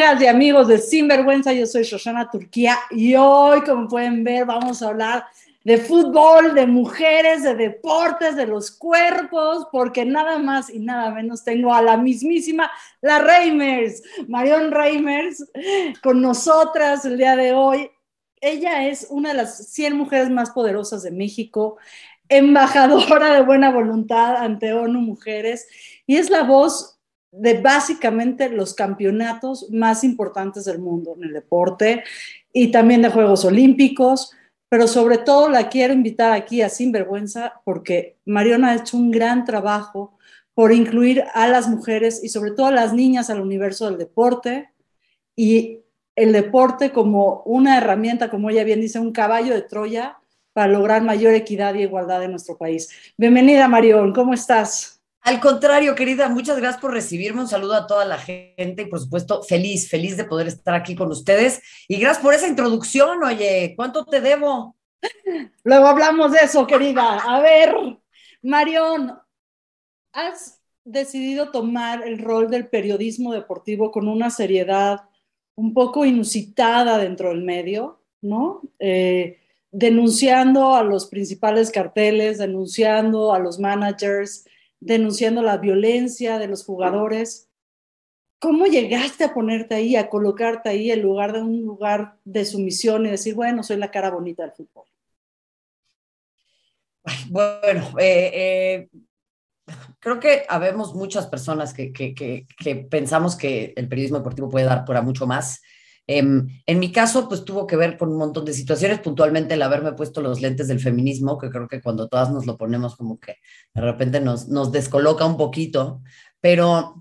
Amigas y amigos de Sinvergüenza, yo soy Shoshana Turquía y hoy, como pueden ver, vamos a hablar de fútbol, de mujeres, de deportes, de los cuerpos, porque nada más y nada menos tengo a la mismísima, la Reimers, Marion Reimers, con nosotras el día de hoy. Ella es una de las 100 mujeres más poderosas de México, embajadora de buena voluntad ante ONU Mujeres y es la voz de básicamente los campeonatos más importantes del mundo en el deporte y también de Juegos Olímpicos, pero sobre todo la quiero invitar aquí a Sinvergüenza porque Mariona ha hecho un gran trabajo por incluir a las mujeres y sobre todo a las niñas al universo del deporte y el deporte como una herramienta, como ella bien dice, un caballo de Troya para lograr mayor equidad y igualdad en nuestro país. Bienvenida, Marión, ¿cómo estás? Al contrario, querida, muchas gracias por recibirme. Un saludo a toda la gente y, por supuesto, feliz, feliz de poder estar aquí con ustedes. Y gracias por esa introducción. Oye, ¿cuánto te debo? Luego hablamos de eso, querida. A ver, Marión, has decidido tomar el rol del periodismo deportivo con una seriedad un poco inusitada dentro del medio, ¿no? Eh, denunciando a los principales carteles, denunciando a los managers, denunciando la violencia de los jugadores. ¿Cómo llegaste a ponerte ahí, a colocarte ahí en lugar de un lugar de sumisión y decir, bueno, soy la cara bonita del fútbol? Bueno, eh, eh, creo que habemos muchas personas que, que, que, pensamos que el periodismo deportivo puede dar para mucho más. Em, en mi caso, pues tuvo que ver con un montón de situaciones, puntualmente el haberme puesto los lentes del feminismo, que creo que cuando todas nos lo ponemos como que de repente nos, nos descoloca un poquito, pero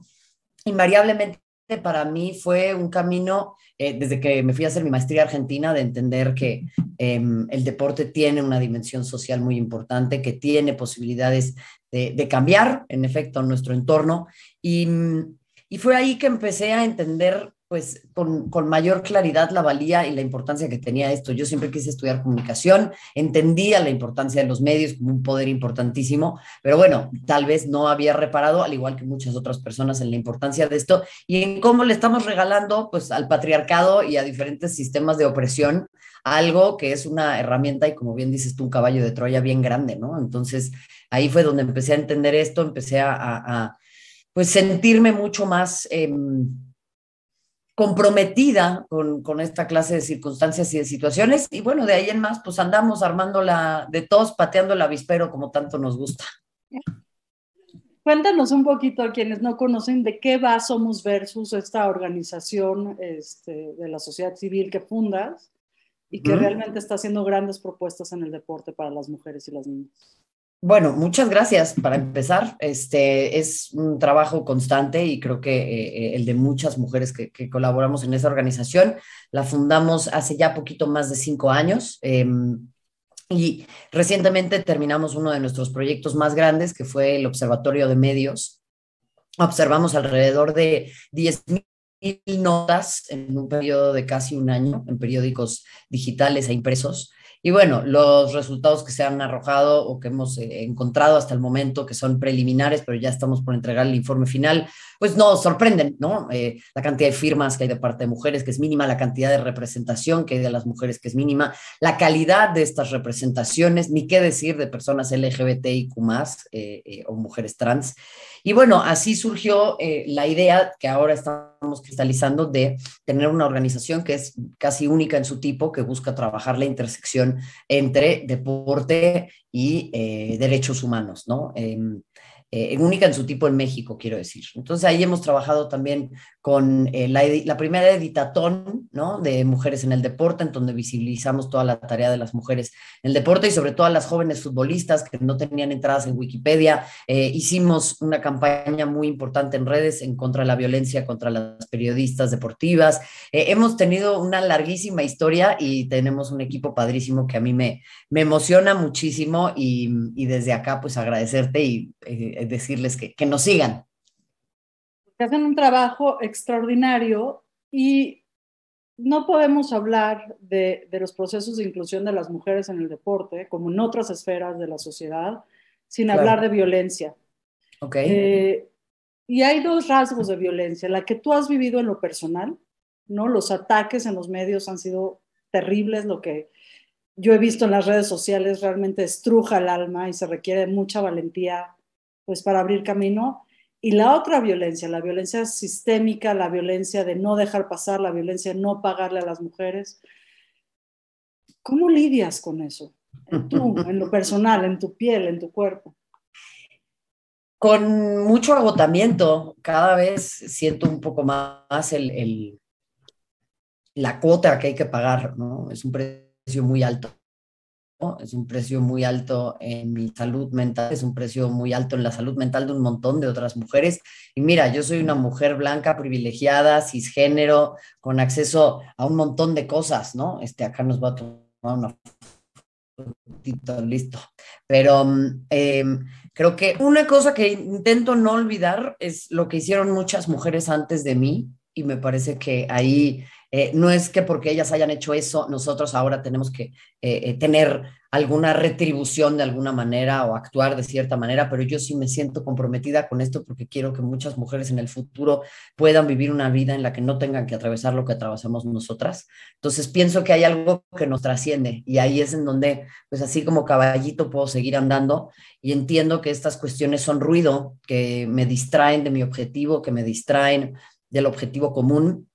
invariablemente para mí fue un camino, eh, desde que me fui a hacer mi maestría argentina, de entender que em, el deporte tiene una dimensión social muy importante, que tiene posibilidades de, de cambiar, en efecto, nuestro entorno. Y, y fue ahí que empecé a entender pues con, con, mayor claridad la valía y la importancia que tenía esto. Yo siempre quise estudiar comunicación, entendía la importancia de los medios como un poder importantísimo, pero bueno, tal vez no había reparado, al igual que muchas otras personas, en la importancia de esto y en cómo le estamos regalando pues al patriarcado y a diferentes sistemas de opresión algo que es una herramienta y como bien dices tú, un caballo de Troya bien grande, ¿no? Entonces ahí fue donde empecé a entender esto, empecé a, pues sentirme mucho más... Eh, comprometida con, con, esta clase de circunstancias y de situaciones. Y bueno, de ahí en más, pues andamos armando la de todos, pateando el avispero como tanto nos gusta. Cuéntanos un poquito a quienes no conocen de qué va Somos Versus, esta organización este, de la sociedad civil que fundas y que realmente está haciendo grandes propuestas en el deporte para las mujeres y las niñas. Bueno, muchas gracias para empezar. Este es un trabajo constante y creo que eh, el de muchas mujeres que, colaboramos en esa organización. La fundamos hace ya poquito más de cinco años em, y recientemente terminamos uno de nuestros proyectos más grandes, que fue el Observatorio de Medios. Observamos alrededor de 10.000 notas en un periodo de casi un año en periódicos digitales e impresos y bueno, los resultados que se han arrojado o que hemos eh, encontrado hasta el momento, que son preliminares, pero ya estamos por entregar el informe final, pues nos sorprenden, ¿no? Eh, la cantidad de firmas que hay de parte de mujeres, que es mínima, la cantidad de representación que hay de las mujeres, que es mínima, la calidad de estas representaciones, ni qué decir de personas LGBTIQ eh, o mujeres trans. Y bueno, así surgió la idea que ahora estamos cristalizando de tener una organización que es casi única en su tipo, que busca trabajar la intersección entre deporte y eh, derechos humanos, ¿no? Eh, única en su tipo en México, quiero decir. Entonces ahí hemos trabajado también con eh, la, primera editatón ¿no? de Mujeres en el Deporte, en donde visibilizamos toda la tarea de las mujeres en el deporte y sobre todo a las jóvenes futbolistas que no tenían entradas en Wikipedia. Eh, hicimos una campaña muy importante en redes en contra de la violencia contra las periodistas deportivas. hemos tenido una larguísima historia y tenemos un equipo padrísimo que a mí me, me emociona muchísimo y, y desde acá pues agradecerte y decirles que, que nos sigan. Hacen un trabajo extraordinario y no podemos hablar de, de, los procesos de inclusión de las mujeres en el deporte, como en otras esferas de la sociedad, sin hablar de violencia. Okay. Eh, y hay dos rasgos de violencia, la que tú has vivido en lo personal ¿no? Los ataques en los medios han sido terribles, lo que yo he visto en las redes sociales realmente estruja el alma y se requiere mucha valentía pues para abrir camino. Y la otra violencia, la violencia sistémica, la violencia de no dejar pasar, la violencia de no pagarle a las mujeres. ¿Cómo lidias con eso? Tú, en lo personal, en tu piel, en tu cuerpo. Con mucho agotamiento, cada vez siento un poco más el, la cuota que hay que pagar, ¿no? Es un precio muy alto. Es un precio muy alto en mi salud mental, es un precio muy alto en la salud mental de un montón de otras mujeres. Y mira, yo soy una mujer blanca, privilegiada, cisgénero, con acceso a un montón de cosas, ¿no? Este, acá nos va a tomar una listo. Pero mm, em, creo que una cosa que intento no olvidar es lo que hicieron muchas mujeres antes de mí y me parece que ahí eh, no es que porque ellas hayan hecho eso, nosotros ahora tenemos que eh, eh, tener alguna retribución de alguna manera o actuar de cierta manera, pero yo sí me siento comprometida con esto porque quiero que muchas mujeres en el futuro puedan vivir una vida en la que no tengan que atravesar lo que atravesamos nosotras. Entonces pienso que hay algo que nos trasciende y ahí es en donde, pues así como caballito puedo seguir andando y entiendo que estas cuestiones son ruido, que me distraen de mi objetivo, que me distraen del objetivo común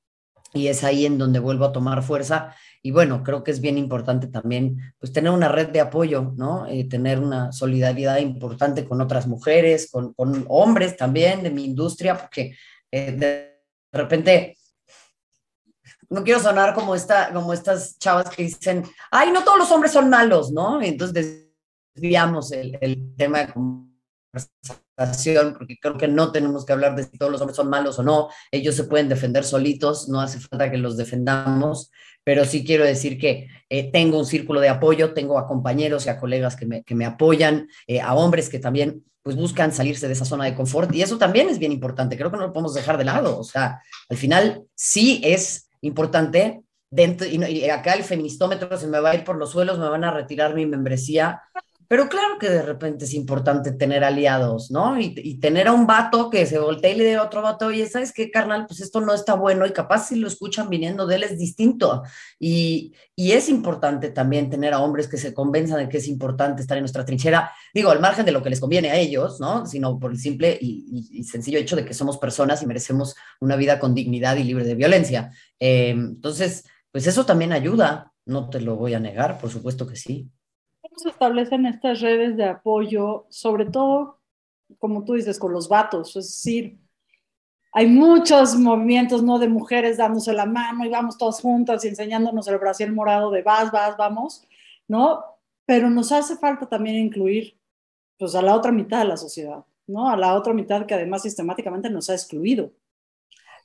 y es ahí en donde vuelvo a tomar fuerza. Y bueno, creo que es bien importante también pues tener una red de apoyo, ¿no? Eh, tener una solidaridad importante con otras mujeres, con, hombres también de mi industria, porque eh, de repente no quiero sonar como, esta, como estas chavas que dicen, ay, no todos los hombres son malos, ¿no? entonces desviamos el, el tema de porque creo que no tenemos que hablar de si todos los hombres son malos o no, ellos se pueden defender solitos, no hace falta que los defendamos, pero sí quiero decir que eh, tengo un círculo de apoyo, tengo a compañeros y a colegas que me, que me apoyan, eh, a hombres que también pues buscan salirse de esa zona de confort y eso también es bien importante, creo que no lo podemos dejar de lado, o sea, al final sí es importante dentro, y, acá el feministómetro se me va a ir por los suelos, me van a retirar mi membresía pero claro que de repente es importante tener aliados, ¿no? Y, tener a un vato que se voltee y le dé a otro vato, oye, ¿sabes qué, carnal? Pues esto no está bueno y capaz si lo escuchan viniendo de él es distinto. Y, es importante también tener a hombres que se convenzan de que es importante estar en nuestra trinchera, digo, al margen de lo que les conviene a ellos, ¿no? Sino por el simple y, sencillo hecho de que somos personas y merecemos una vida con dignidad y libre de violencia. Eh, entonces, pues eso también ayuda, no te lo voy a negar, por supuesto que sí se establecen estas redes de apoyo, sobre todo, como tú dices, con los vatos? Es decir, hay muchos movimientos, ¿no? De mujeres dándose la mano y vamos todas juntas y enseñándonos el brasil morado de vas, vas, vamos, ¿no? Pero nos hace falta también incluir, pues, a la otra mitad de la sociedad, ¿no? A la otra mitad que además sistemáticamente nos ha excluido.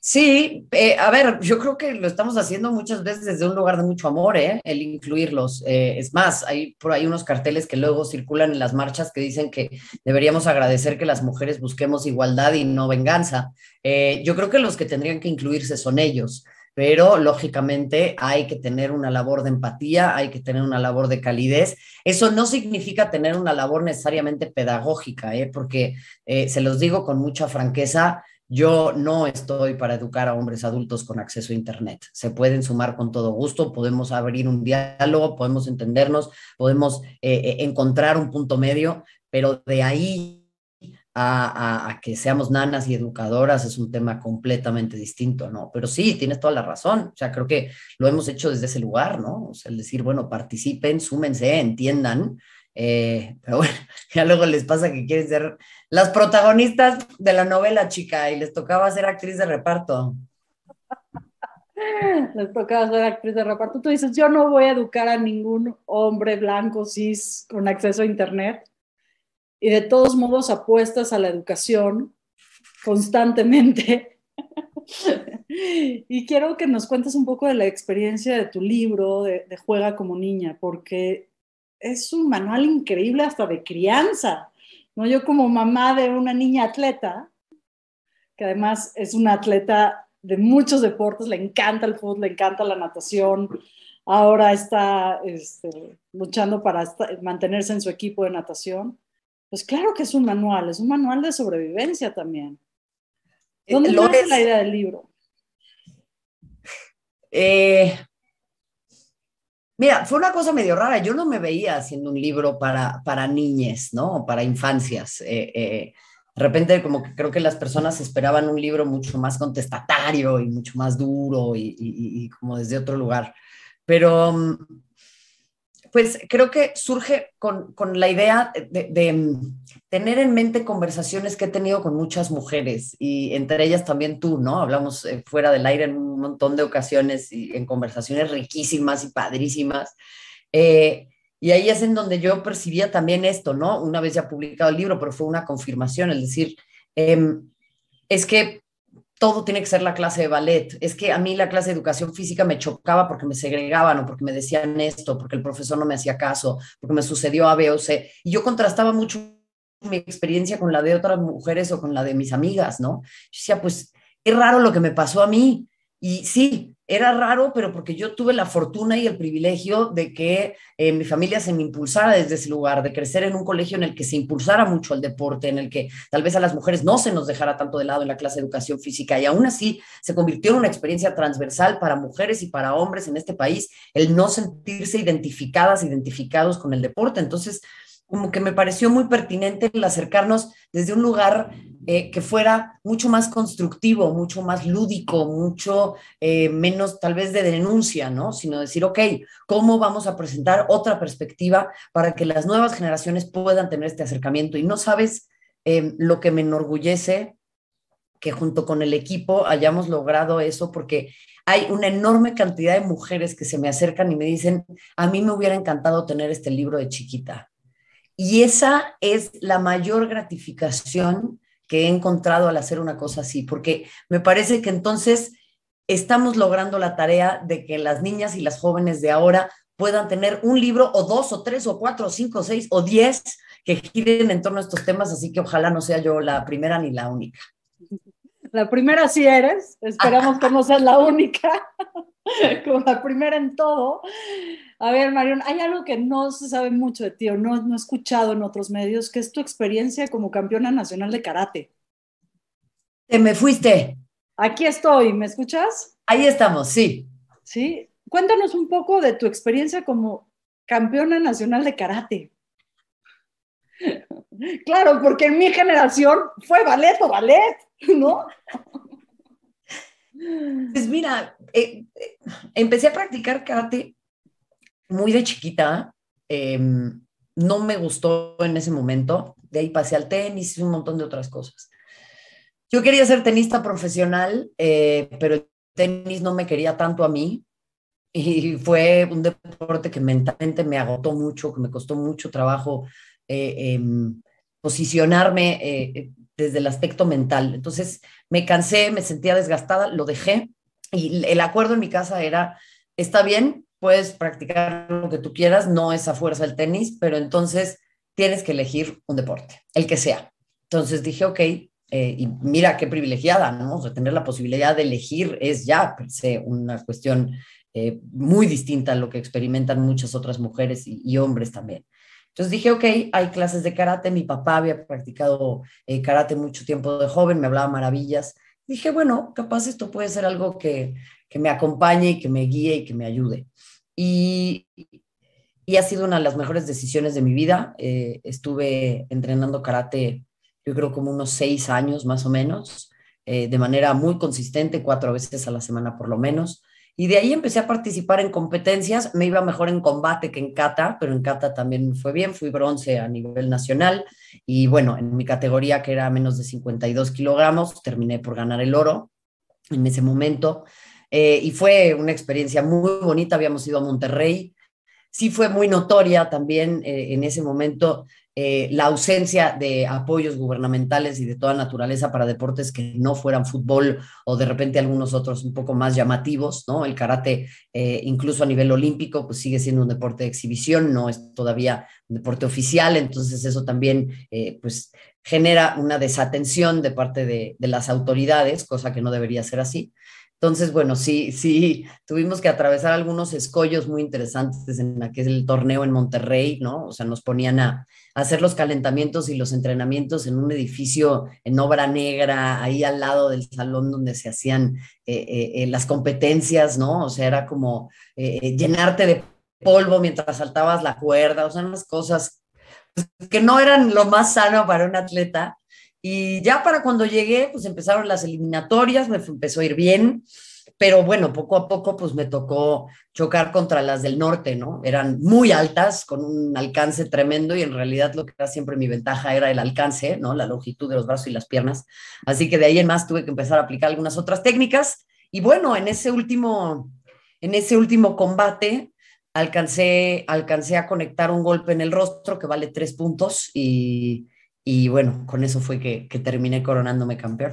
Sí, eh, a ver, yo creo que lo estamos haciendo muchas veces desde un lugar de mucho amor, ¿eh? el incluirlos. Eh, es más, hay por ahí unos carteles que luego circulan en las marchas que dicen que deberíamos agradecer que las mujeres busquemos igualdad y no venganza. Eh, yo creo que los que tendrían que incluirse son ellos, pero lógicamente hay que tener una labor de empatía, hay que tener una labor de calidez. Eso no significa tener una labor necesariamente pedagógica, porque se los digo con mucha franqueza yo no estoy para educar a hombres adultos con acceso a Internet. Se pueden sumar con todo gusto, podemos abrir un diálogo, podemos entendernos, podemos eh, eh, encontrar un punto medio, pero de ahí a, que seamos nanas y educadoras es un tema completamente distinto, ¿no? Pero sí, tienes toda la razón. O sea, creo que lo hemos hecho desde ese lugar, ¿no? O sea, el decir, bueno, participen, súmense, entiendan. Eh, pero bueno, ya luego les pasa que quieren ser las protagonistas de la novela, chica, y les tocaba ser actriz de reparto. Les tocaba ser actriz de reparto. Tú dices, yo no voy a educar a ningún hombre blanco, cis, con acceso a Internet. Y de todos modos apuestas a la educación constantemente. y quiero que nos cuentes un poco de la experiencia de tu libro, de, de Juega como niña, porque es un manual increíble hasta de crianza ¿no? Yo como mamá de una niña atleta, que además es una atleta de muchos deportes, le encanta el fútbol, le encanta la natación, ahora está este, luchando para mantenerse en su equipo de natación. Pues claro que es un manual, es un manual de sobrevivencia también. ¿Dónde nace la idea del libro? Eh, mira, fue una cosa medio rara. Yo no me veía haciendo un libro para, para niñes, ¿no? Para infancias. Eh, eh, de repente, como que creo que las personas esperaban un libro mucho más contestatario y mucho más duro y, como desde otro lugar. Pero mm, pues creo que surge con, la idea de, mm, tener en mente conversaciones que he tenido con muchas mujeres y entre ellas también tú, ¿no? Hablamos eh, fuera del aire en un montón de ocasiones y en conversaciones riquísimas y padrísimas. Eh, y ahí es en donde yo percibía también esto, ¿no? Una vez ya publicado el libro, pero fue una confirmación, es decir, em, es que todo tiene que ser la clase de ballet. Es que a mí la clase de educación física me chocaba porque me segregaban o porque me decían esto, porque el profesor no me hacía caso, porque me sucedió A, B o C. Y yo contrastaba mucho mi experiencia con la de otras mujeres o con la de mis amigas, ¿no? Yo decía, pues es raro lo que me pasó a mí. Y sí, era raro, pero porque yo tuve la fortuna y el privilegio de que eh, mi familia se me impulsara desde ese lugar, de crecer en un colegio en el que se impulsara mucho el deporte, en el que tal vez a las mujeres no se nos dejara tanto de lado en la clase de educación física y aún así se convirtió en una experiencia transversal para mujeres y para hombres en este país el no sentirse identificadas, identificados con el deporte. Entonces, como que me pareció muy pertinente el acercarnos desde un lugar eh, que fuera mucho más constructivo, mucho más lúdico, mucho eh, menos tal vez de denuncia, ¿no? Sino decir, ok, ¿cómo vamos a presentar otra perspectiva para que las nuevas generaciones puedan tener este acercamiento? Y no sabes eh, lo que me enorgullece que junto con el equipo hayamos logrado eso, porque hay una enorme cantidad de mujeres que se me acercan y me dicen, a mí me hubiera encantado tener este libro de chiquita y esa es la mayor gratificación que he encontrado al hacer una cosa así, porque me parece que entonces estamos logrando la tarea de que las niñas y las jóvenes de ahora puedan tener un libro o dos o tres o cuatro o cinco o seis o diez que giren en torno a estos temas, así que ojalá no sea yo la primera ni la única. La primera sí eres, esperamos que no seas la única, como la primera en todo. A ver, Marion, hay algo que no se sabe mucho de ti o no, no he escuchado en otros medios, que es tu experiencia como campeona nacional de karate. Te me fuiste. Aquí estoy, ¿me escuchas? Ahí estamos, sí. Sí, cuéntanos un poco de tu experiencia como campeona nacional de karate. Claro, porque en mi generación fue ballet o ballet, ¿no? Pues mira, eh, eh, empecé a practicar karate muy de chiquita. Em, no me gustó en ese momento. De ahí pasé al tenis y un montón de otras cosas. Yo quería ser tenista profesional, eh, pero el tenis no me quería tanto a mí. Y fue un deporte que mentalmente me agotó mucho, que me costó mucho trabajo eh, em, posicionarme eh, desde el aspecto mental. Entonces me cansé, me sentía desgastada, lo dejé y el acuerdo en mi casa era, está bien, puedes practicar lo que tú quieras, no es a fuerza el tenis, pero entonces tienes que elegir un deporte, el que sea. Entonces dije, ok, eh, y mira qué privilegiada, ¿no? O tener la posibilidad de elegir es ya, sé, una cuestión eh, muy distinta a lo que experimentan muchas otras mujeres y, hombres también. Entonces dije, ok, hay clases de karate, mi papá había practicado eh, karate mucho tiempo de joven, me hablaba maravillas. Dije, bueno, capaz esto puede ser algo que, que me acompañe y que me guíe y que me ayude. Y, y ha sido una de las mejores decisiones de mi vida. Eh, estuve entrenando karate, yo creo como unos seis años más o menos, eh, de manera muy consistente, cuatro veces a la semana por lo menos. Y de ahí empecé a participar en competencias. Me iba mejor en combate que en kata, pero en kata también fue bien. Fui bronce a nivel nacional. Y bueno, en mi categoría, que era menos de 52 kilogramos, terminé por ganar el oro en ese momento. Eh, y fue una experiencia muy bonita. Habíamos ido a Monterrey. Sí fue muy notoria también eh, en ese momento eh, la ausencia de apoyos gubernamentales y de toda naturaleza para deportes que no fueran fútbol o de repente algunos otros un poco más llamativos, ¿no? El karate, eh, incluso a nivel olímpico, pues sigue siendo un deporte de exhibición, no es todavía un deporte oficial, entonces eso también, eh, pues, genera una desatención de parte de, de las autoridades, cosa que no debería ser así. Entonces, bueno, sí, sí, tuvimos que atravesar algunos escollos muy interesantes en aquel torneo en Monterrey, ¿no? O sea, nos ponían a, hacer los calentamientos y los entrenamientos en un edificio en obra negra, ahí al lado del salón donde se hacían eh, eh, eh, las competencias, ¿no? O sea, era como llenarte de polvo mientras saltabas la cuerda, o sea, unas cosas pues, que no eran lo más sano para un atleta, y ya para cuando llegué, pues empezaron las eliminatorias, me empezó a ir bien, pero bueno, poco a poco pues me tocó chocar contra las del norte, ¿no? Eran muy altas, con un alcance tremendo y en realidad lo que era siempre mi ventaja era el alcance, ¿no? La longitud de los brazos y las piernas. Así que de ahí en más tuve que empezar a aplicar algunas otras técnicas y bueno, en ese último, en ese último combate alcancé, alcancé a conectar un golpe en el rostro que vale tres puntos y y bueno, con eso fue que, terminé coronándome campeón.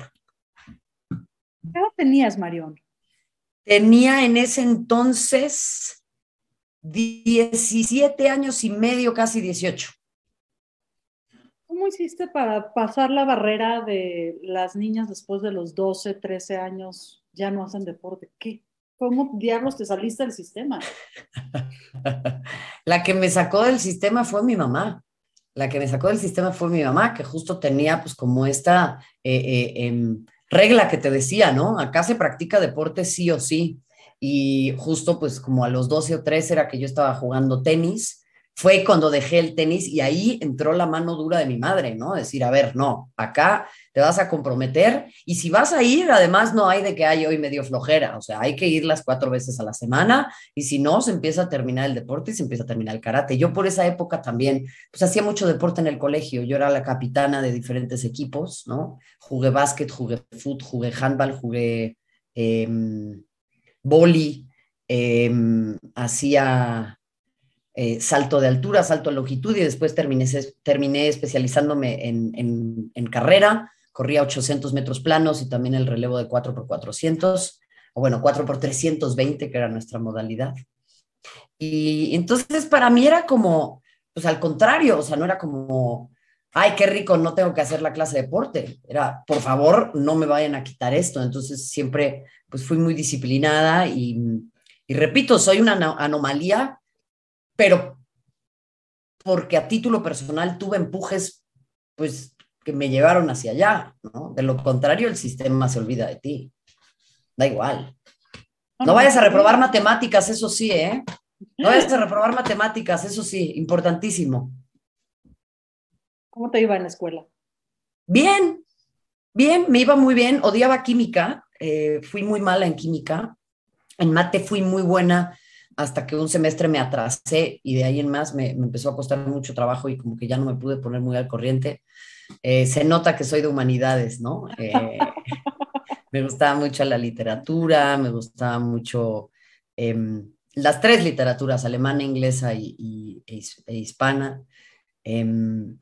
¿Qué edad tenías, Marión? Tenía en ese entonces 17 años y medio, casi 18. ¿Cómo hiciste para pasar la barrera de las niñas después de los 12, 13 años ya no hacen deporte? ¿Qué? ¿Cómo diablos te saliste del sistema? la que me sacó del sistema fue mi mamá la que me sacó del sistema fue mi mamá, que justo tenía pues como esta eh, eh, em, regla que te decía, ¿no? Acá se practica deporte sí o sí. Y justo pues como a los 12 o 13 era que yo estaba jugando tenis fue cuando dejé el tenis y ahí entró la mano dura de mi madre, ¿no? Decir, a ver, no, acá te vas a comprometer y si vas a ir, además no hay de que hay hoy medio flojera, o sea, hay que ir las cuatro veces a la semana y si no, se empieza a terminar el deporte y se empieza a terminar el karate. Yo por esa época también, pues hacía mucho deporte en el colegio, yo era la capitana de diferentes equipos, ¿no? Jugué básquet, jugué fútbol, jugué handball, jugué eh, boli, em, hacía eh, salto de altura, salto de longitud y después terminé, terminé especializándome en, en, carrera, corría 800 metros planos y también el relevo de 4x400, o bueno, 4x320, que era nuestra modalidad. Y entonces para mí era como, pues al contrario, o sea, no era como, ay, qué rico, no tengo que hacer la clase de deporte. Era, por favor, no me vayan a quitar esto. Entonces siempre, pues fui muy disciplinada y, y repito, soy una anomalía pero porque a título personal tuve empujes, pues, que me llevaron hacia allá, ¿no? De lo contrario, el sistema se olvida de ti. Da igual. No vayas a reprobar matemáticas, eso sí, ¿eh? No vayas a reprobar matemáticas, eso sí, importantísimo. ¿Cómo te iba en la escuela? Bien, bien, me iba muy bien. Odiaba química, eh, fui muy mala en química. En mate fui muy buena hasta que un semestre me atrasé y de ahí en más me, empezó a costar mucho trabajo y como que ya no me pude poner muy al corriente. Eh, se nota que soy de humanidades, ¿no? Eh, me gustaba mucho la literatura, me gustaba mucho em, las tres literaturas, alemana, inglesa y, e, e, hispana. Em,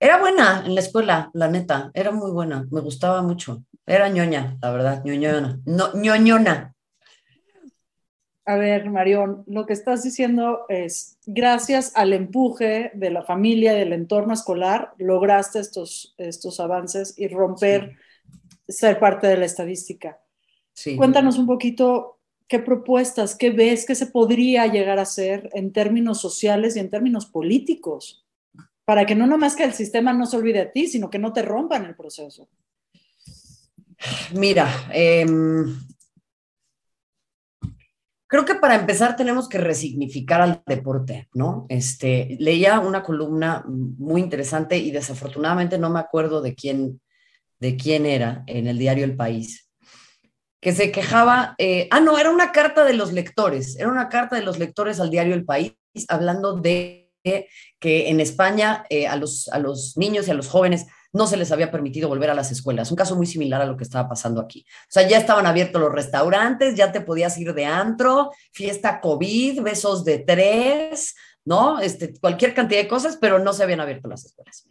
era buena en la escuela, la neta, era muy buena, me gustaba mucho. Era ñoña, la verdad, ñoñona. No, ñoñona. A ver, Marión, lo que estás diciendo es, gracias al empuje de la familia, del entorno escolar, lograste estos, estos avances y romper, ser parte de la estadística. Sí. Cuéntanos un poquito qué propuestas, qué ves, qué se podría llegar a hacer en términos sociales y en términos políticos, para que no nomás que el sistema no se olvide de ti, sino que no te rompan el proceso. Mira, eh, Creo que para empezar tenemos que resignificar al deporte, ¿no? Este, leía una columna muy interesante y desafortunadamente no me acuerdo de quién, de quién era en el diario El País, que se quejaba, eh, ah, no, era una carta de los lectores, era una carta de los lectores al diario El País hablando de que en España eh, a, los, a los niños y a los jóvenes no se les había permitido volver a las escuelas. Un caso muy similar a lo que estaba pasando aquí. O sea, ya estaban abiertos los restaurantes, ya te podías ir de antro, fiesta COVID, besos de tres, ¿no? Este, cualquier cantidad de cosas, pero no se habían abierto las escuelas.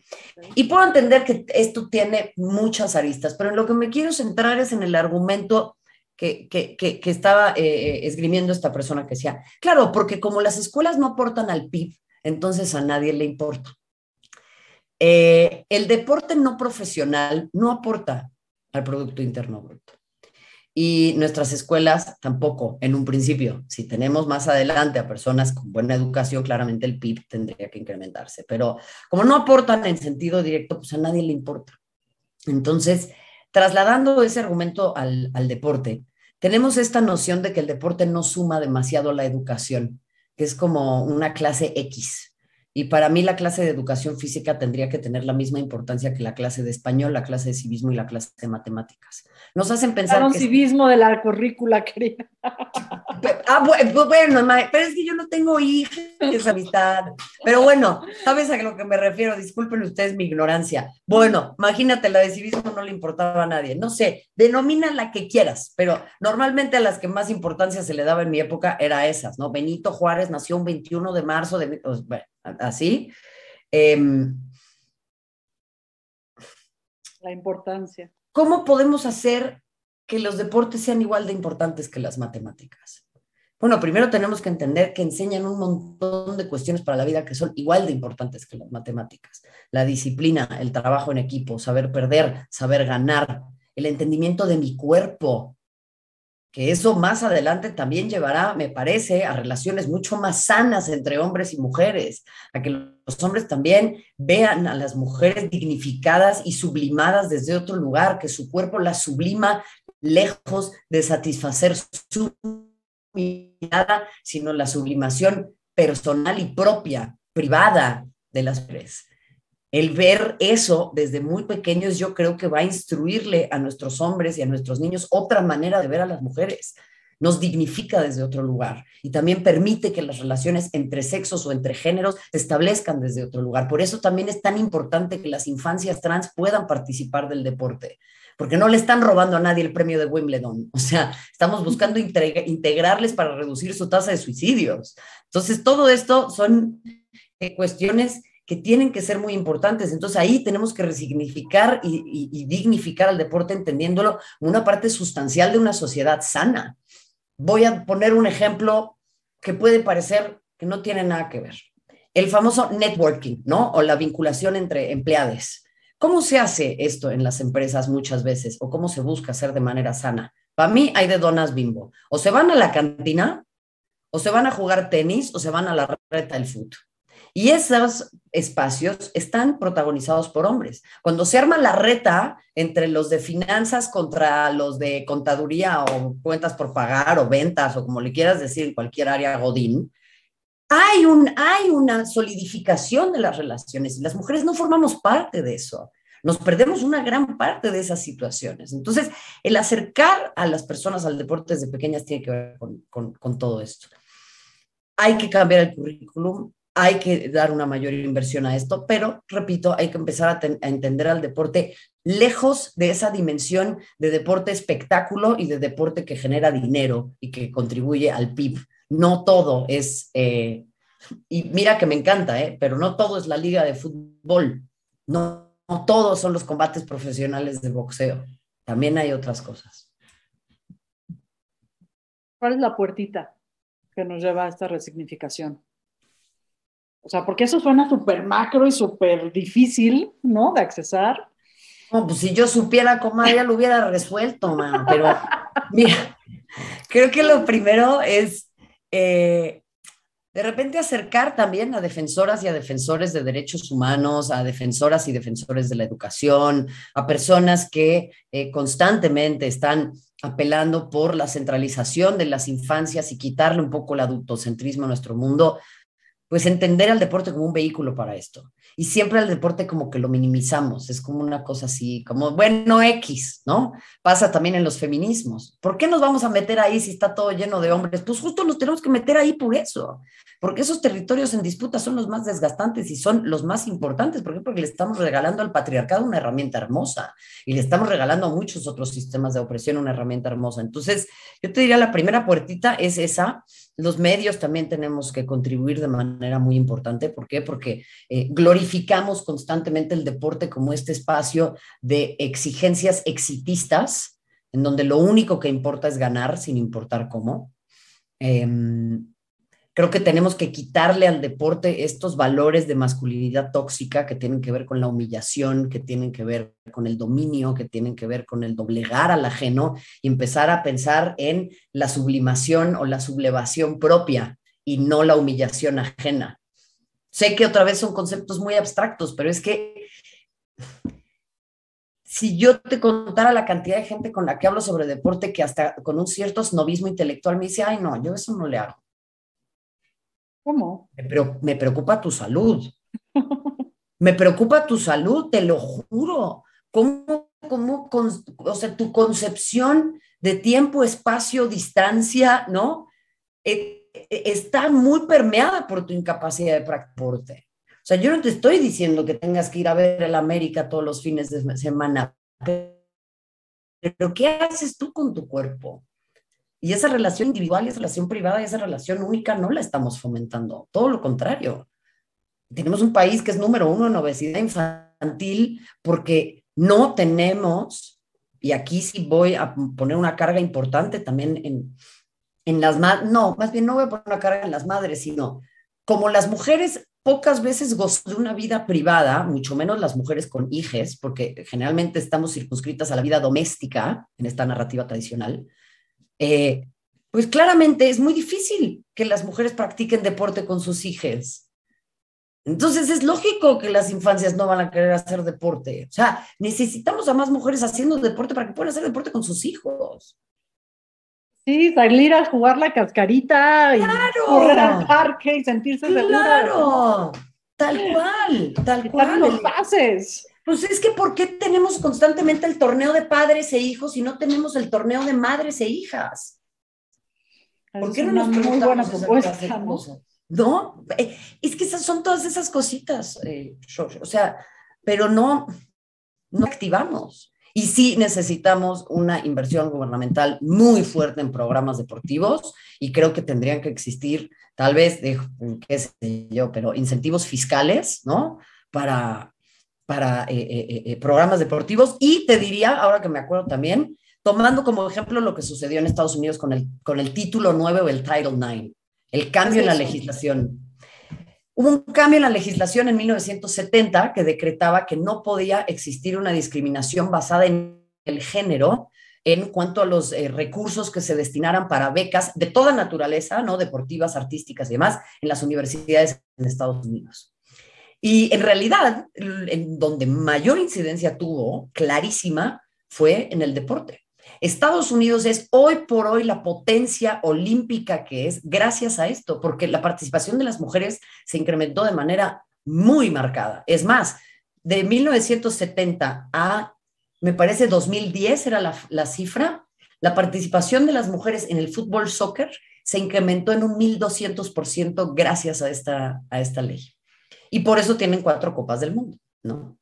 Y puedo entender que esto tiene muchas aristas, pero en lo que me quiero centrar es en el argumento que, que, que, estaba eh, esgrimiendo esta persona que decía, claro, porque como las escuelas no aportan al PIB, entonces a nadie le importa. Eh, el deporte no profesional no aporta al Producto Interno Bruto. y nuestras escuelas tampoco, en un principio. Si tenemos más adelante a personas con buena educación, claramente el PIB tendría que incrementarse. Pero como no aportan en sentido directo, pues a nadie le importa. Entonces, trasladando ese argumento al, al deporte, tenemos esta noción de que el deporte no suma demasiado a la educación, que es como una clase X. Y para mí la clase de educación física tendría que tener la misma importancia que la clase de español, la clase de civismo y la clase de matemáticas. Nos hacen pensar... Un civismo de la currícula, querida. Ah, bueno, pero es que yo no tengo hijas, esa amistad. Pero bueno, ¿sabes a lo que me refiero? Disculpen ustedes mi ignorancia. Bueno, imagínate, la de civismo no le importaba a nadie. No sé, denomina la que quieras, pero normalmente a las que más importancia se le daba en mi época era esas, ¿no? Benito Juárez nació un 21 de marzo de... Bueno, así. Em, la importancia. ¿Cómo podemos hacer que los deportes sean igual de importantes que las matemáticas? Bueno, primero tenemos que entender que enseñan un montón de cuestiones para la vida que son igual de importantes que las matemáticas. La disciplina, el trabajo en equipo, saber perder, saber ganar, el entendimiento de mi cuerpo, que eso más adelante también llevará, me parece, a relaciones mucho más sanas entre hombres y mujeres, a que los hombres también vean a las mujeres dignificadas y sublimadas desde otro lugar, que su cuerpo las sublima lejos de satisfacer su mirada, sino la sublimación personal y propia, privada de las mujeres el ver eso desde muy pequeños yo creo que va a instruirle a nuestros hombres y a nuestros niños otra manera de ver a las mujeres. Nos dignifica desde otro lugar y también permite que las relaciones entre sexos o entre géneros se establezcan desde otro lugar. Por eso también es tan importante que las infancias trans puedan participar del deporte, porque no le están robando a nadie el premio de Wimbledon. O sea, estamos buscando integrarles para reducir su tasa de suicidios. Entonces, todo esto son eh, cuestiones que tienen que ser muy importantes. Entonces ahí tenemos que resignificar y, dignificar al deporte entendiéndolo una parte sustancial de una sociedad sana. Voy a poner un ejemplo que puede parecer que no tiene nada que ver. El famoso networking, ¿no? O la vinculación entre empleados. ¿Cómo se hace esto en las empresas muchas veces? ¿O cómo se busca hacer de manera sana? Para mí hay de donas bimbo. O se van a la cantina, o se van a jugar tenis, o se van a la reta del fútbol. Y esos espacios están protagonizados por hombres. Cuando se arma la reta entre los de finanzas contra los de contaduría o cuentas por pagar o ventas o como le quieras decir en cualquier área godín, hay, un, hay una solidificación de las relaciones y las mujeres no formamos parte de eso. Nos perdemos una gran parte de esas situaciones. Entonces, el acercar a las personas al deporte desde pequeñas tiene que ver con, con todo esto. Hay que cambiar el currículum, hay que dar una mayor inversión a esto, pero repito, hay que empezar a, entender al deporte lejos de esa dimensión de deporte espectáculo y de deporte que genera dinero y que contribuye al PIB. No todo es, eh, y mira que me encanta, eh, pero no todo es la liga de fútbol, no, no todos son los combates profesionales de boxeo, también hay otras cosas. ¿Cuál es la puertita que nos lleva a esta resignificación? O sea, porque eso suena súper macro y súper difícil, ¿no? De accesar. No, pues si yo supiera cómo ya lo hubiera resuelto, man. Pero mira, creo que lo primero es eh, de repente acercar también a defensoras y a defensores de derechos humanos, a defensoras y defensores de la educación, a personas que eh, constantemente están apelando por la centralización de las infancias y quitarle un poco el adultocentrismo a nuestro mundo pues entender al deporte como un vehículo para esto. Y siempre al deporte como que lo minimizamos, es como una cosa así, como, bueno, X, ¿no? Pasa también en los feminismos. ¿Por qué nos vamos a meter ahí si está todo lleno de hombres? Pues justo nos tenemos que meter ahí por eso, porque esos territorios en disputa son los más desgastantes y son los más importantes, ¿por qué? Porque le estamos regalando al patriarcado una herramienta hermosa y le estamos regalando a muchos otros sistemas de opresión una herramienta hermosa. Entonces, yo te diría, la primera puertita es esa, los medios también tenemos que contribuir de manera muy importante. ¿Por qué? Porque eh, glorificamos constantemente el deporte como este espacio de exigencias exitistas, en donde lo único que importa es ganar sin importar cómo. Em, Creo que tenemos que quitarle al deporte estos valores de masculinidad tóxica que tienen que ver con la humillación, que tienen que ver con el dominio, que tienen que ver con el doblegar al ajeno y empezar a pensar en la sublimación o la sublevación propia y no la humillación ajena. Sé que otra vez son conceptos muy abstractos, pero es que si yo te contara la cantidad de gente con la que hablo sobre deporte que hasta con un cierto snobismo intelectual me dice, ay no, yo eso no le hago. ¿Cómo? Me preocupa tu salud. me preocupa tu salud, te lo juro. ¿Cómo, cómo, o sea, tu concepción de tiempo, espacio, distancia, ¿no? Eh, eh, está muy permeada por tu incapacidad de practicar. O sea, yo no te estoy diciendo que tengas que ir a ver el América todos los fines de semana, pero ¿qué haces tú con tu cuerpo? Y esa relación individual y esa relación privada y esa relación única no la estamos fomentando, todo lo contrario. Tenemos un país que es número uno en obesidad infantil porque no tenemos, y aquí sí voy a poner una carga importante también en, en las madres, no, más bien no voy a poner una carga en las madres, sino como las mujeres pocas veces gozan de una vida privada, mucho menos las mujeres con hijes, porque generalmente estamos circunscritas a la vida doméstica en esta narrativa tradicional, eh, pues claramente es muy difícil que las mujeres practiquen deporte con sus hijas. Entonces es lógico que las infancias no van a querer hacer deporte. O sea, necesitamos a más mujeres haciendo deporte para que puedan hacer deporte con sus hijos. Sí, salir a jugar la cascarita y correr al parque y sentirse Claro, tal cual, tal cual. Los pases. Pues es que ¿por qué tenemos constantemente el torneo de padres e hijos y no tenemos el torneo de madres e hijas? ¿Por qué no nos muy buena propuesta, ¿no? Eh, es que esas son todas esas cositas, eh, o sea, pero no, no activamos. Y sí necesitamos una inversión gubernamental muy fuerte en programas deportivos y creo que tendrían que existir, tal vez, de, qué sé yo, pero incentivos fiscales, ¿no? Para, para eh, eh, eh, programas deportivos. Y te diría, ahora que me acuerdo también, tomando como ejemplo lo que sucedió en Estados Unidos con el, con el título 9 o el Title 9, el cambio en la legislación. Hubo un cambio en la legislación en 1970 que decretaba que no podía existir una discriminación basada en el género en cuanto a los recursos que se destinaran para becas de toda naturaleza, ¿no? deportivas, artísticas y demás, en las universidades en Estados Unidos. Y en realidad, en donde mayor incidencia tuvo, clarísima, fue en el deporte. Estados Unidos es hoy por hoy la potencia olímpica que es gracias a esto, porque la participación de las mujeres se incrementó de manera muy marcada. Es más, de 1970 a, me parece, 2010 era la, la cifra, la participación de las mujeres en el fútbol soccer se incrementó en un 1.200% gracias a esta, a esta ley y por eso tienen cuatro copas del mundo, ¿no?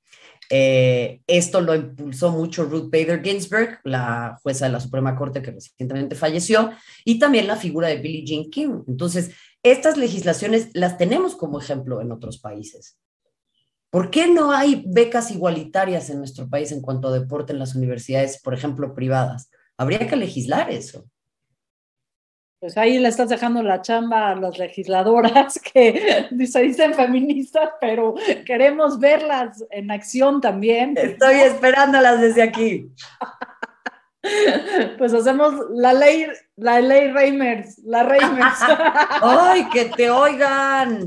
Eh, esto lo impulsó mucho Ruth Bader Ginsburg, la jueza de la Suprema Corte que recientemente falleció, y también la figura de Billie Jean King. Entonces, estas legislaciones las tenemos como ejemplo en otros países. ¿Por qué no hay becas igualitarias en nuestro país en cuanto a deporte en las universidades, por ejemplo, privadas? Habría que legislar eso pues ahí le estás dejando la chamba a las legisladoras que se dicen feministas, pero queremos verlas en acción también. Estoy esperándolas desde aquí. Pues hacemos la ley, la ley Reimers, la Reimers. ¡Ay, que te oigan!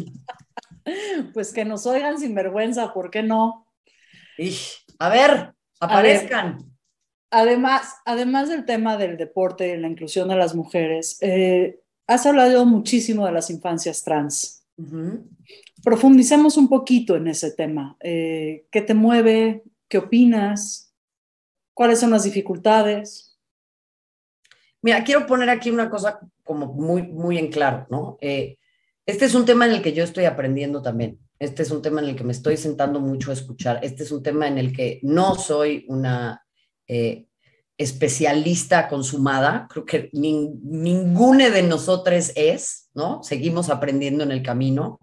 Pues que nos oigan sin vergüenza, ¿por qué no? a ver, aparezcan. Además, además del tema del deporte y la inclusión de las mujeres, eh, has hablado muchísimo de las infancias trans. Profundicemos un poquito en ese tema. Eh, ¿Qué te mueve? ¿Qué opinas? ¿Cuáles son las dificultades? Mira, quiero poner aquí una cosa como muy, muy en claro, ¿no? Eh, este es un tema en el que yo estoy aprendiendo también. Este es un tema en el que me estoy sentando mucho a escuchar. Este es un tema en el que no soy una eh, especialista consumada, creo que ninguna de nosotros es, ¿no? Seguimos aprendiendo en el camino.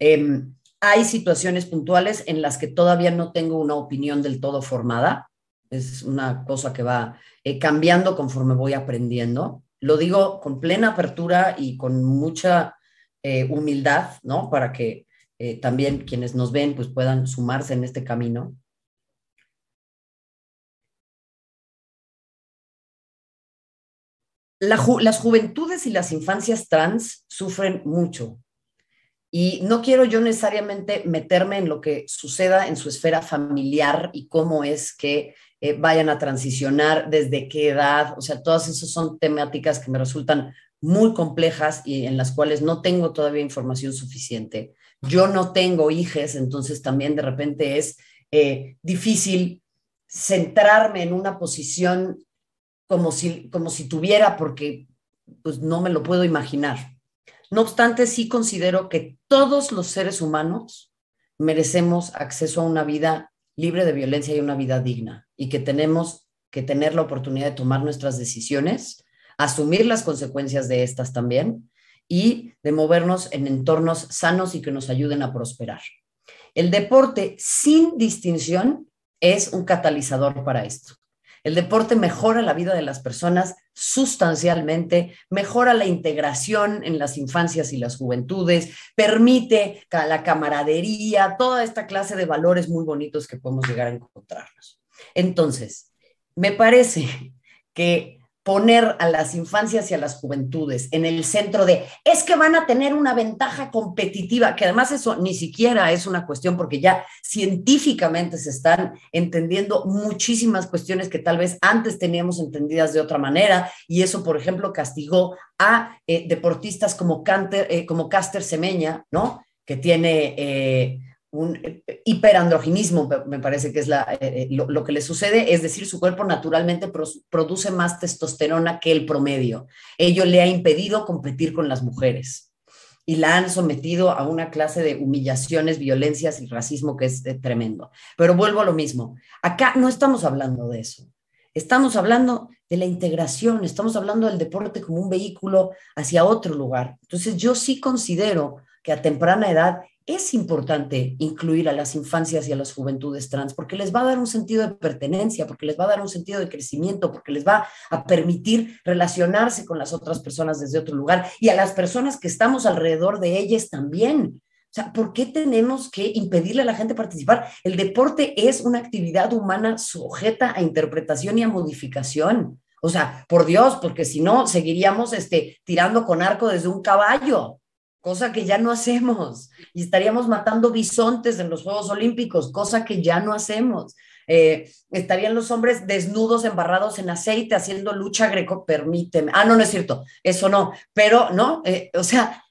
Em, hay situaciones puntuales en las que todavía no tengo una opinión del todo formada. Es una cosa que va eh, cambiando conforme voy aprendiendo. Lo digo con plena apertura y con mucha eh, humildad, ¿no? Para que también quienes nos ven pues puedan sumarse en este camino. Las juventudes y las infancias trans sufren mucho. Y no quiero yo necesariamente meterme en lo que suceda en su esfera familiar y cómo es que eh, vayan a transicionar, desde qué edad, o sea, todas esas son temáticas que me resultan muy complejas y en las cuales no tengo todavía información suficiente. Yo no tengo hijas, entonces también de repente es eh, difícil centrarme en una posición como si, como si tuviera, porque pues no me lo puedo imaginar. No obstante, sí considero que todos los seres humanos merecemos acceso a una vida libre de violencia y una vida digna y que tenemos que tener la oportunidad de tomar nuestras decisiones, asumir las consecuencias de estas también y de movernos en entornos sanos y que nos ayuden a prosperar. El deporte sin distinción es un catalizador para esto. El deporte mejora la vida de las personas sustancialmente, mejora la integración en las infancias y las juventudes, permite la camaradería, toda esta clase de valores muy bonitos que podemos llegar a encontrarnos. Entonces, me parece que poner a las infancias y a las juventudes en el centro de, es que van a tener una ventaja competitiva, que además eso ni siquiera es una cuestión porque ya científicamente se están entendiendo muchísimas cuestiones que tal vez antes teníamos entendidas de otra manera y eso, por ejemplo, castigó a eh, deportistas como, Canter, eh, como Caster Semeña, ¿no? Que tiene... Eh, un eh, hiperandroginismo, me parece que es la, eh, eh, lo, que le sucede, es decir, su cuerpo naturalmente produce más testosterona que el promedio. Ello le ha impedido competir con las mujeres y la han sometido a una clase de humillaciones, violencias y racismo que es tremendo. Pero vuelvo a lo mismo, acá no estamos hablando de eso. Estamos hablando de la integración, estamos hablando del deporte como un vehículo hacia otro lugar. Entonces yo sí considero que a temprana edad es importante incluir a las infancias y a las juventudes trans porque les va a dar un sentido de pertenencia, porque les va a dar un sentido de crecimiento, porque les va a permitir relacionarse con las otras personas desde otro lugar y a las personas que estamos alrededor de ellas también. O sea, ¿por qué tenemos que impedirle a la gente participar? El deporte es una actividad humana sujeta a interpretación y a modificación. O sea, por Dios, porque si no, seguiríamos este, tirando con arco desde un caballo cosa que ya no hacemos. Y estaríamos matando bisontes en los Juegos Olímpicos, cosa que ya no hacemos. Eh, estarían los hombres desnudos, embarrados en aceite, haciendo lucha greco, permíteme. Ah, no, no es cierto, eso no, pero no, eh, o sea,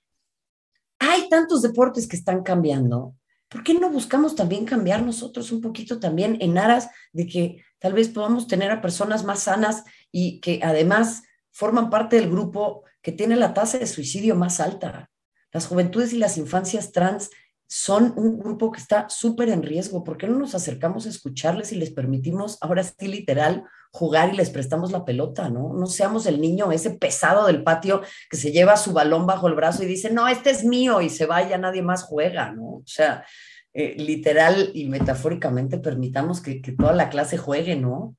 hay tantos deportes que están cambiando. ¿Por qué no buscamos también cambiar nosotros un poquito también en aras de que tal vez podamos tener a personas más sanas y que además forman parte del grupo que tiene la tasa de suicidio más alta? Las juventudes y las infancias trans son un grupo que está súper en riesgo. ¿Por qué no nos acercamos a escucharles y les permitimos, ahora sí literal, jugar y les prestamos la pelota, ¿no? No seamos el niño ese pesado del patio que se lleva su balón bajo el brazo y dice, no, este es mío y se va y ya nadie más juega, ¿no? O sea, eh, literal y metafóricamente permitamos que, que toda la clase juegue, ¿no?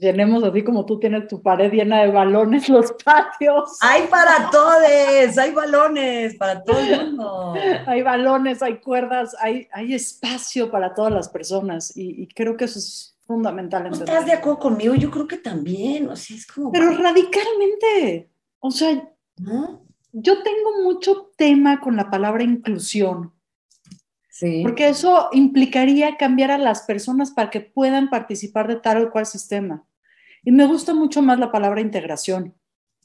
Llenemos así como tú tienes tu pared llena de balones, los patios. Hay para todos, hay balones para todo el mundo. hay balones, hay cuerdas, hay, hay espacio para todas las personas y, creo que eso es fundamental. ¿Estás de acuerdo conmigo? Yo creo que también, o sea, es como... Pero radicalmente, o sea, yo tengo mucho tema con la palabra inclusión. Porque eso implicaría cambiar a las personas para que puedan participar de tal o cual sistema. Y me gusta mucho más la palabra integración.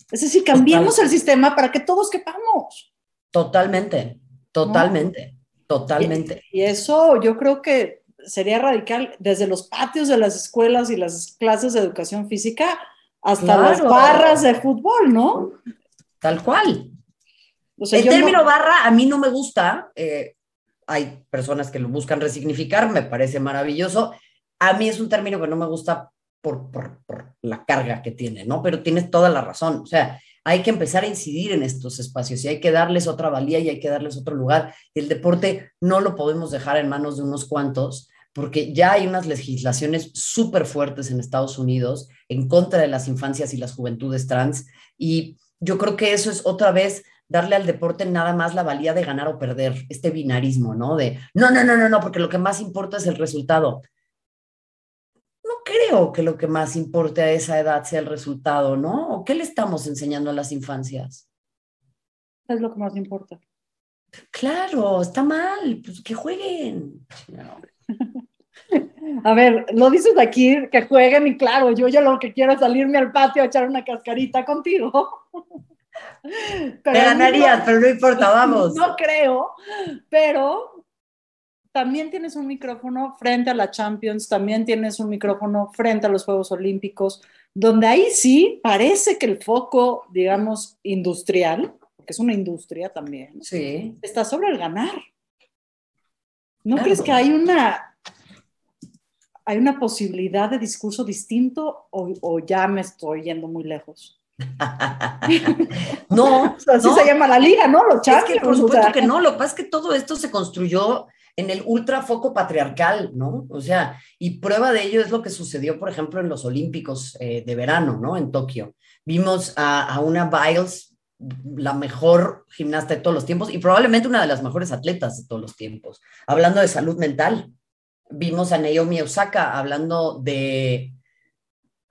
Es decir, cambiemos el sistema para que todos quepamos. Totalmente, totalmente, totalmente. Y, eso yo creo que sería radical desde los patios de las escuelas y las clases de educación física hasta las barras de fútbol, ¿no? Tal cual. el término barra a mí no me gusta. Eh, hay personas que lo buscan resignificar, me parece maravilloso. A mí es un término que no me gusta por, la carga que tiene, ¿no? Pero tienes toda la razón. O sea, hay que empezar a incidir en estos espacios y hay que darles otra valía y hay que darles otro lugar. El deporte no lo podemos dejar en manos de unos cuantos porque ya hay unas legislaciones súper fuertes en Estados Unidos en contra de las infancias y las juventudes trans y yo creo que eso es otra vez darle al deporte nada más la valía de ganar o perder, este binarismo, ¿no? De, no, no, no, no, no, porque lo que más importa es el resultado. Creo que lo que más importe a esa edad sea el resultado, ¿no? ¿O qué le estamos enseñando a las infancias? Es lo que más importa. Claro, está mal, pues que jueguen. A ver, lo dices aquí, que jueguen y claro, yo ya lo que quiero es salirme al patio a echar una cascarita contigo. Te ganarías, pero no importa, vamos. No creo, pero también tienes un micrófono frente a la Champions, también tienes un micrófono frente a los Juegos Olímpicos, donde ahí sí parece que el foco, digamos, industrial, porque es una industria también, sí. está sobre el ganar. ¿No crees que hay una, hay una posibilidad de discurso distinto o, o ya me estoy yendo muy lejos? no, así se llama la liga, ¿no? Los es que por supuesto que no, lo que pasa es que todo esto se construyó en el ultrafoco patriarcal, ¿no? O sea, y prueba de ello es lo que sucedió, por ejemplo, en los Olímpicos eh, de verano, ¿no? En Tokio. Vimos a, a, una Biles, la mejor gimnasta de todos los tiempos y probablemente una de las mejores atletas de todos los tiempos, hablando de salud mental. Vimos a Naomi Osaka hablando de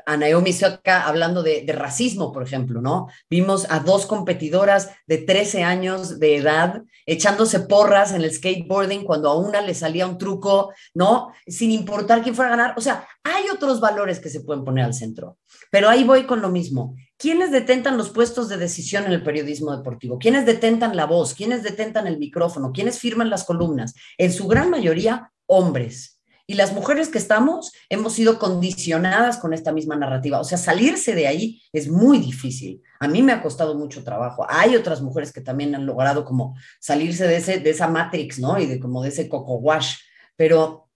a Naomi Osaka hablando de, racismo, por ejemplo, ¿no? Vimos a dos competidoras de 13 años de edad echándose porras en el skateboarding cuando a una le salía un truco, ¿no? Sin importar quién fuera a ganar. O sea, hay otros valores que se pueden poner al centro. Pero ahí voy con lo mismo. ¿Quiénes detentan los puestos de decisión en el periodismo deportivo? ¿Quiénes detentan la voz? ¿Quiénes detentan el micrófono? ¿Quiénes firman las columnas? En su gran mayoría, hombres. Y las mujeres que estamos hemos sido condicionadas con esta misma narrativa. O sea, salirse de ahí es muy difícil. A mí me ha costado mucho trabajo. Hay otras mujeres que también han logrado como salirse de, ese, de esa matrix, ¿no? Y de como de ese coco wash. Pero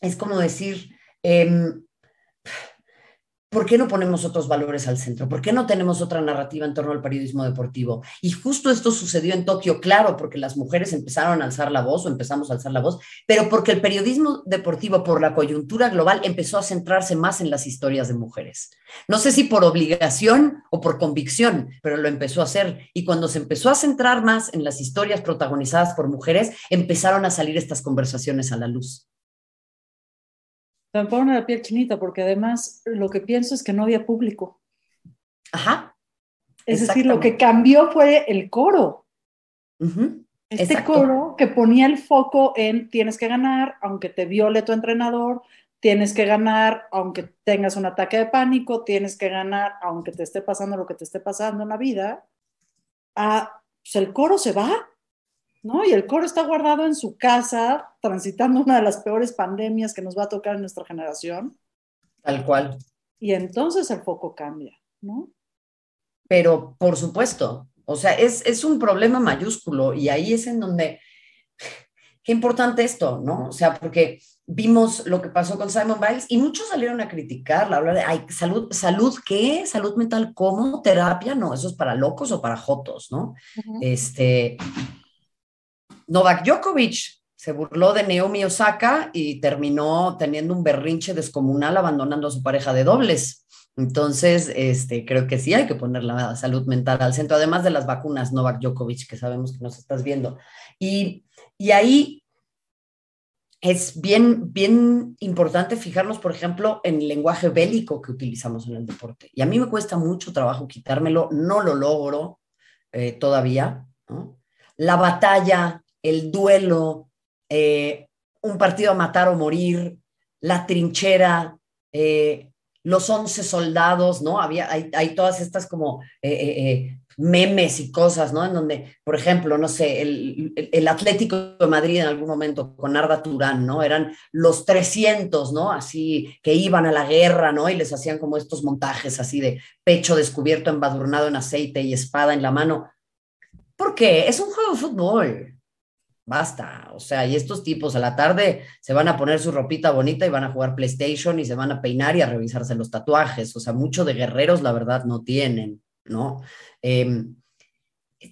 es como decir, eh, ¿Por qué no ponemos otros valores al centro? ¿Por qué no tenemos otra narrativa en torno al periodismo deportivo? Y justo esto sucedió en Tokio, claro, porque las mujeres empezaron a alzar la voz o empezamos a alzar la voz, pero porque el periodismo deportivo, por la coyuntura global, empezó a centrarse más en las historias de mujeres. No sé si por obligación o por convicción, pero lo empezó a hacer. Y cuando se empezó a centrar más en las historias protagonizadas por mujeres, empezaron a salir estas conversaciones a la luz. Me pone la piel chinita porque además lo que pienso es que no había público. Ajá. Es decir, lo que cambió fue el coro. Este coro que ponía el foco en tienes que ganar, aunque te viole tu entrenador, tienes que ganar, aunque tengas un ataque de pánico, tienes que ganar, aunque te esté pasando lo que te esté pasando en la vida. Ah, pues el coro se va. ¿No? Y el coro está guardado en su casa, transitando una de las peores pandemias que nos va a tocar en nuestra generación. Tal cual. Y entonces el foco cambia, ¿no? Pero, por supuesto, o sea, es, es un problema mayúsculo y ahí es en donde, qué importante esto, ¿no? O sea, porque vimos lo que pasó con Simon Biles y muchos salieron a criticarla, hablar de, ay, salud, salud, ¿qué? Salud mental, ¿cómo? Terapia, no, eso es para locos o para jotos, ¿no? Este, Novak Djokovic se burló de Naomi Osaka y terminó teniendo un berrinche descomunal abandonando a su pareja de dobles. Entonces, este, creo que sí hay que poner la salud mental al centro, además de las vacunas Novak Djokovic, que sabemos que nos estás viendo. Y, y ahí es bien, bien importante fijarnos, por ejemplo, en el lenguaje bélico que utilizamos en el deporte. Y a mí me cuesta mucho trabajo quitármelo, no lo logro eh, todavía. La batalla, el duelo, eh, un partido a matar o morir, la trinchera, eh, los once soldados, ¿no? Había, hay, todas estas como eh, memes y cosas, ¿no? En donde, por ejemplo, no sé, el, el, Atlético de Madrid en algún momento con Arda Turán, ¿no? Eran los 300, ¿no? Así que iban a la guerra, ¿no? Y les hacían como estos montajes así de pecho descubierto, embadurnado en aceite y espada en la mano. ¿Por qué? Es un juego de fútbol basta, o sea, y estos tipos a la tarde se van a poner su ropita bonita y van a jugar PlayStation y se van a peinar y a revisarse los tatuajes, o sea, mucho de guerreros la verdad no tienen, ¿no? Em,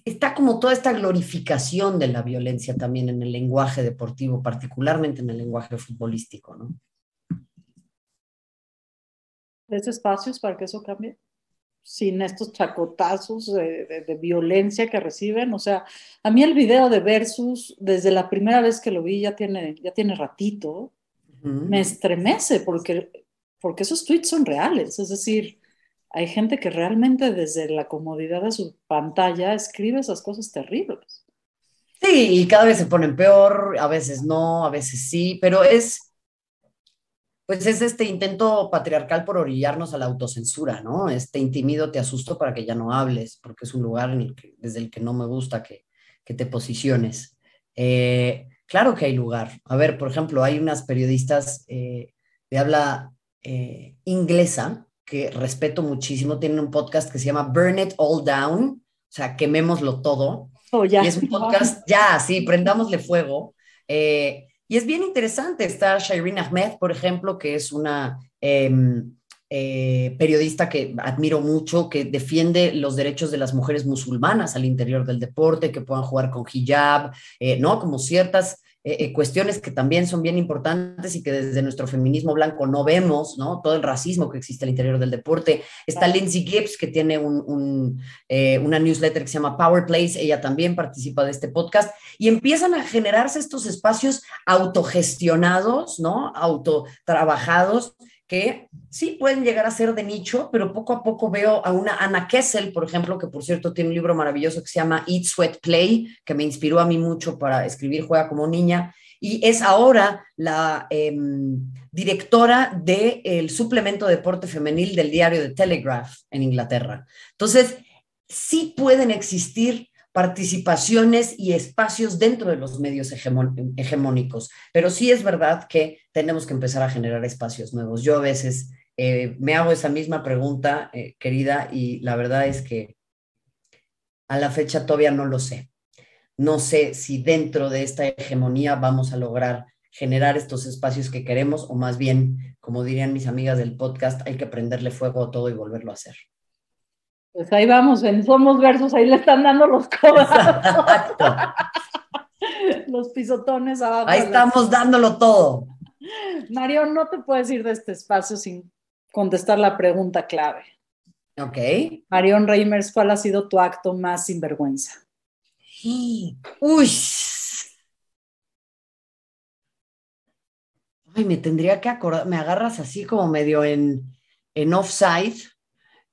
está como toda esta glorificación de la violencia también en el lenguaje deportivo, particularmente en el lenguaje futbolístico, ¿no? ¿Ves espacios para que eso cambie? Sin estos chacotazos de, violencia que reciben. O sea, a mí el video de Versus, desde la primera vez que lo vi, ya tiene, ya tiene ratito, me estremece porque, porque esos tweets son reales. Es decir, hay gente que realmente desde la comodidad de su pantalla escribe esas cosas terribles. Sí, y cada vez se ponen peor, a veces no, a veces sí, pero es pues es este intento patriarcal por orillarnos a la autocensura, ¿no? Este intimido, te asusto para que ya no hables, porque es un lugar desde el que no me gusta que, te posiciones. Eh, claro que hay lugar. A ver, por ejemplo, hay unas periodistas eh, de habla eh, inglesa que respeto muchísimo, tienen un podcast que se llama Burn It All Down, o sea, quemémoslo todo. Oh, ya. Y es un podcast, ya, sí, prendámosle fuego. Y es bien interesante. Está Shireen Ahmed, por ejemplo, que es una em, eh, periodista que admiro mucho, que defiende los derechos de las mujeres musulmanas al interior del deporte, que puedan jugar con hijab, eh, ¿no? Como ciertas eh, eh, cuestiones que también son bien importantes y que desde nuestro feminismo blanco no vemos, ¿no? Todo el racismo que existe al interior del deporte. Está Lindsay Gibbs, que tiene un, eh, una newsletter que se llama Power Place, ella también participa de este podcast, y empiezan a generarse estos espacios autogestionados, ¿no? Autotrabajados, que sí pueden llegar a ser de nicho, pero poco a poco veo a una Ana Kessel, por ejemplo, que por cierto tiene un libro maravilloso que se llama Eat, Sweat, Play, que me inspiró a mí mucho para escribir Juega como niña, y es ahora la em, directora del suplemento de deporte femenil del diario The Telegraph en Inglaterra. Entonces, sí pueden existir participaciones y espacios dentro de los medios hegemónicos. Pero sí es verdad que tenemos que empezar a generar espacios nuevos. Yo a veces eh, me hago esa misma pregunta, eh, querida, y la verdad es que a la fecha todavía no lo sé. No sé si dentro de esta hegemonía vamos a lograr generar estos espacios que queremos o más bien, como dirían mis amigas del podcast, hay que prenderle fuego a todo y volverlo a hacer. Pues ahí vamos, en Somos Versos, ahí le están dando los cobrazos. los pisotones abajo. Ahí estamos dándolo todo. Mario, no te puedes ir de este espacio sin contestar la pregunta clave. Ok. Marion Reimers, ¿cuál ha sido tu acto más sinvergüenza? Uy. Ay, me tendría que acordar, me agarras así como medio en, en offside.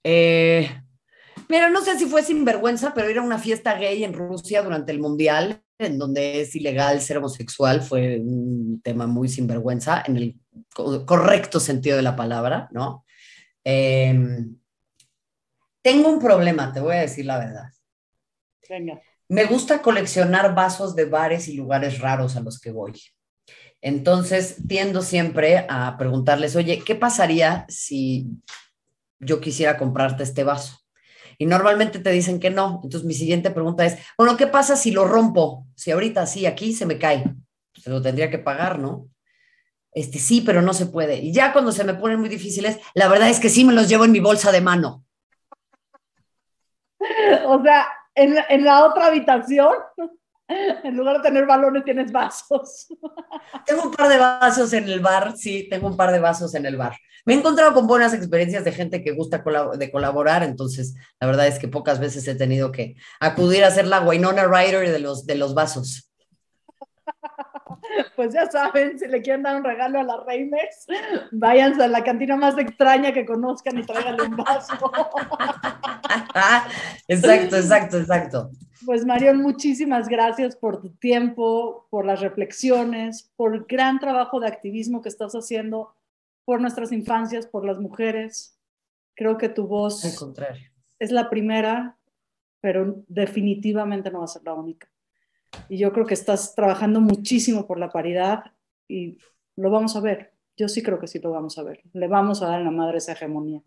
Eh, Mira, no sé si fue sinvergüenza, pero ir a una fiesta gay en Rusia durante el Mundial, en donde es ilegal ser homosexual, fue un tema muy sinvergüenza, en el correcto sentido de la palabra, ¿no? Em, tengo un problema, te voy a decir la verdad. Venga. Me gusta coleccionar vasos de bares y lugares raros a los que voy. Entonces, tiendo siempre a preguntarles, oye, ¿qué pasaría si yo quisiera comprarte este vaso? Y normalmente te dicen que no. Entonces mi siguiente pregunta es, bueno, ¿qué pasa si lo rompo? Si ahorita sí, aquí se me cae, pues, se lo tendría que pagar, ¿no? Este sí, pero no se puede. Y ya cuando se me ponen muy difíciles, la verdad es que sí me los llevo en mi bolsa de mano. O sea, en, en la otra habitación En lugar de tener balones, tienes vasos. Tengo un par de vasos en el bar, sí, tengo un par de vasos en el bar. Me he encontrado con buenas experiencias de gente que gusta de colaborar, entonces la verdad es que pocas veces he tenido que acudir a ser la Winona Ryder de los, de los vasos. Pues ya saben, si le quieren dar un regalo a la Reimers, váyanse a la cantina más extraña que conozcan y tráiganle un vaso. exacto, exacto, exacto. Pues Marion, muchísimas gracias por tu tiempo, por las reflexiones, por el gran trabajo de activismo que estás haciendo por nuestras infancias, por las mujeres. Creo que tu voz es la primera, pero definitivamente no va a ser la única. Y yo creo que estás trabajando muchísimo por la paridad y lo vamos a ver. Yo sí creo que sí lo vamos a ver. Le vamos a dar en la madre esa hegemonía.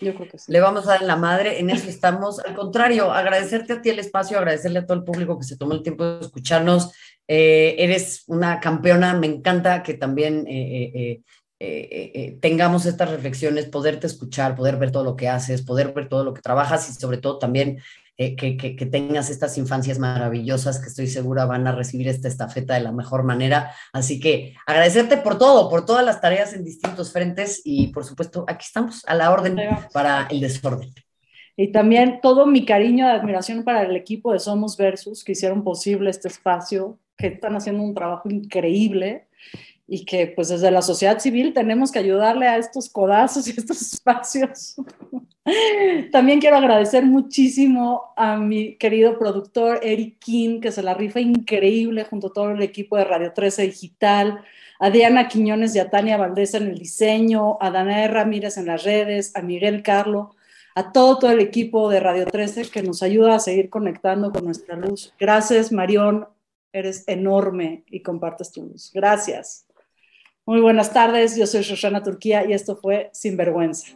Yo creo que sí. Le vamos a dar en la madre, en eso estamos. Al contrario, agradecerte a ti el espacio, agradecerle a todo el público que se tomó el tiempo de escucharnos. Eh, eres una campeona, me encanta que también eh, eh, tengamos estas reflexiones, poderte escuchar, poder ver todo lo que haces, poder ver todo lo que trabajas y sobre todo también que, que, que, tengas estas infancias maravillosas que estoy segura van a recibir esta estafeta de la mejor manera. Así que agradecerte por todo, por todas las tareas en distintos frentes y por supuesto aquí estamos a la orden para el desorden. Y también todo mi cariño y admiración para el equipo de Somos Versus, que hicieron posible este espacio, que están haciendo un trabajo increíble y que pues desde la sociedad civil tenemos que ayudarle a estos codazos y estos espacios. También quiero agradecer muchísimo a mi querido productor Eric King, que se la rifa increíble junto a todo el equipo de Radio 13 Digital, a Diana Quiñones y a Tania Valdés en el diseño, a Danae Ramírez en las redes, a Miguel Carlo, a todo, todo el equipo de Radio 13 que nos ayuda a seguir conectando con nuestra luz. Gracias, Marión, eres enorme y compartes tu luz. Gracias. Muy buenas tardes, yo soy Shoshana Turquía y esto fue Sinvergüenza.